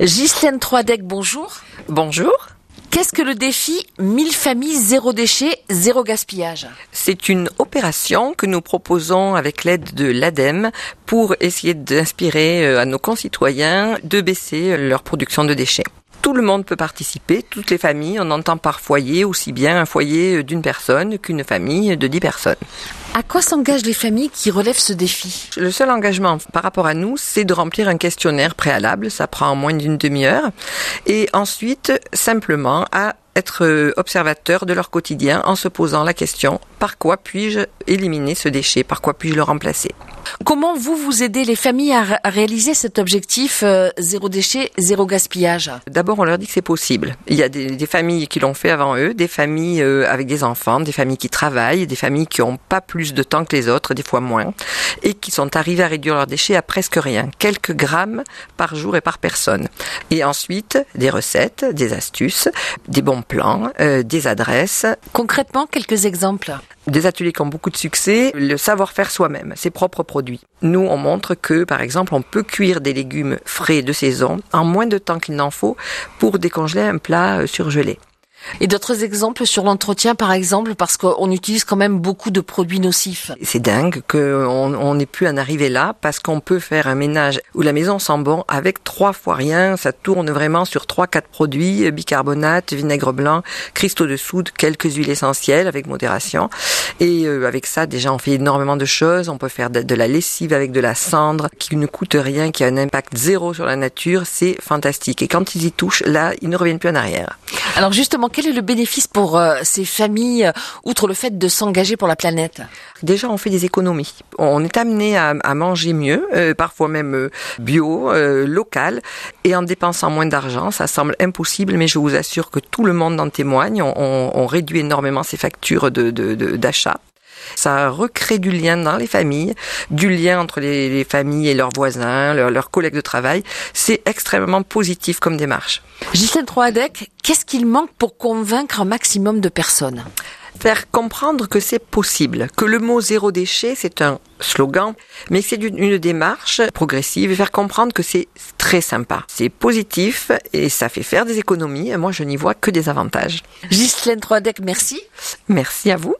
Ghislaine Troidec, bonjour. Bonjour. Qu'est-ce que le défi 1000 familles zéro déchet, zéro gaspillage? C'est une opération que nous proposons avec l'aide de l'ADEME pour essayer d'inspirer euh, à nos concitoyens de baisser leur production de déchets. Tout le monde peut participer, toutes les familles. On entend par foyer aussi bien un foyer d'une personne qu'une famille de dix personnes. À quoi s'engagent les familles qui relèvent ce défi? Le seul engagement par rapport à nous, c'est de remplir un questionnaire préalable. Ça prend moins d'une demi-heure. Et ensuite, simplement, à être observateur de leur quotidien en se posant la question par quoi puis-je éliminer ce déchet, par quoi puis-je le remplacer? Comment vous vous aidez les familles à, réaliser cet objectif euh, zéro déchet, zéro gaspillage? D'abord, on leur dit que c'est possible. Il y a des, des familles qui l'ont fait avant eux, des familles euh, avec des enfants, des familles qui travaillent, des familles qui n'ont pas plus de temps que les autres, des fois moins, et qui sont arrivées à réduire leurs déchets à presque rien, quelques grammes par jour et par personne. Et ensuite, des recettes, des astuces, des bons plans, euh, des adresses. Concrètement, quelques exemples des ateliers qui ont beaucoup de succès, le savoir-faire soi-même, ses propres produits. Nous, on montre que, par exemple, on peut cuire des légumes frais de saison en moins de temps qu'il n'en faut pour décongeler un plat euh, surgelé. Et d'autres exemples sur l'entretien, par exemple, parce qu'on utilise quand même beaucoup de produits nocifs. C'est dingue qu'on on ait pu en arriver là, parce qu'on peut faire un ménage où la maison sent bon avec trois fois rien. Ça tourne vraiment sur trois, quatre produits bicarbonate, vinaigre blanc, cristaux de soude, quelques huiles essentielles avec modération. Et euh, avec ça, déjà, on fait énormément de choses. On peut faire de la lessive avec de la cendre qui ne coûte rien, qui a un impact zéro sur la nature. C'est fantastique. Et quand ils y touchent, là, ils ne reviennent plus en arrière. Alors justement, quel est le bénéfice pour euh, ces familles, euh, outre le fait de s'engager pour la planète? Déjà, on fait des économies. On est amené à, manger mieux, euh, parfois même bio, local, et en dépensant moins d'argent. Ça semble impossible, mais je vous assure que tout le monde en témoigne. On, réduit énormément ses factures d'achat. De, ça recrée du lien dans les familles, du lien entre les, familles et leurs voisins, leurs, collègues de travail. C'est extrêmement positif comme démarche. Gisèle Troadec, qu'est-ce qu'il manque pour convaincre un maximum de personnes? Faire comprendre que c'est possible, que le mot zéro déchet, c'est un slogan, mais c'est une, démarche progressive, faire comprendre que c'est très sympa, c'est positif et ça fait faire des économies. Et moi, je n'y vois que des avantages. Ghislaine Troadec, merci. Merci à vous.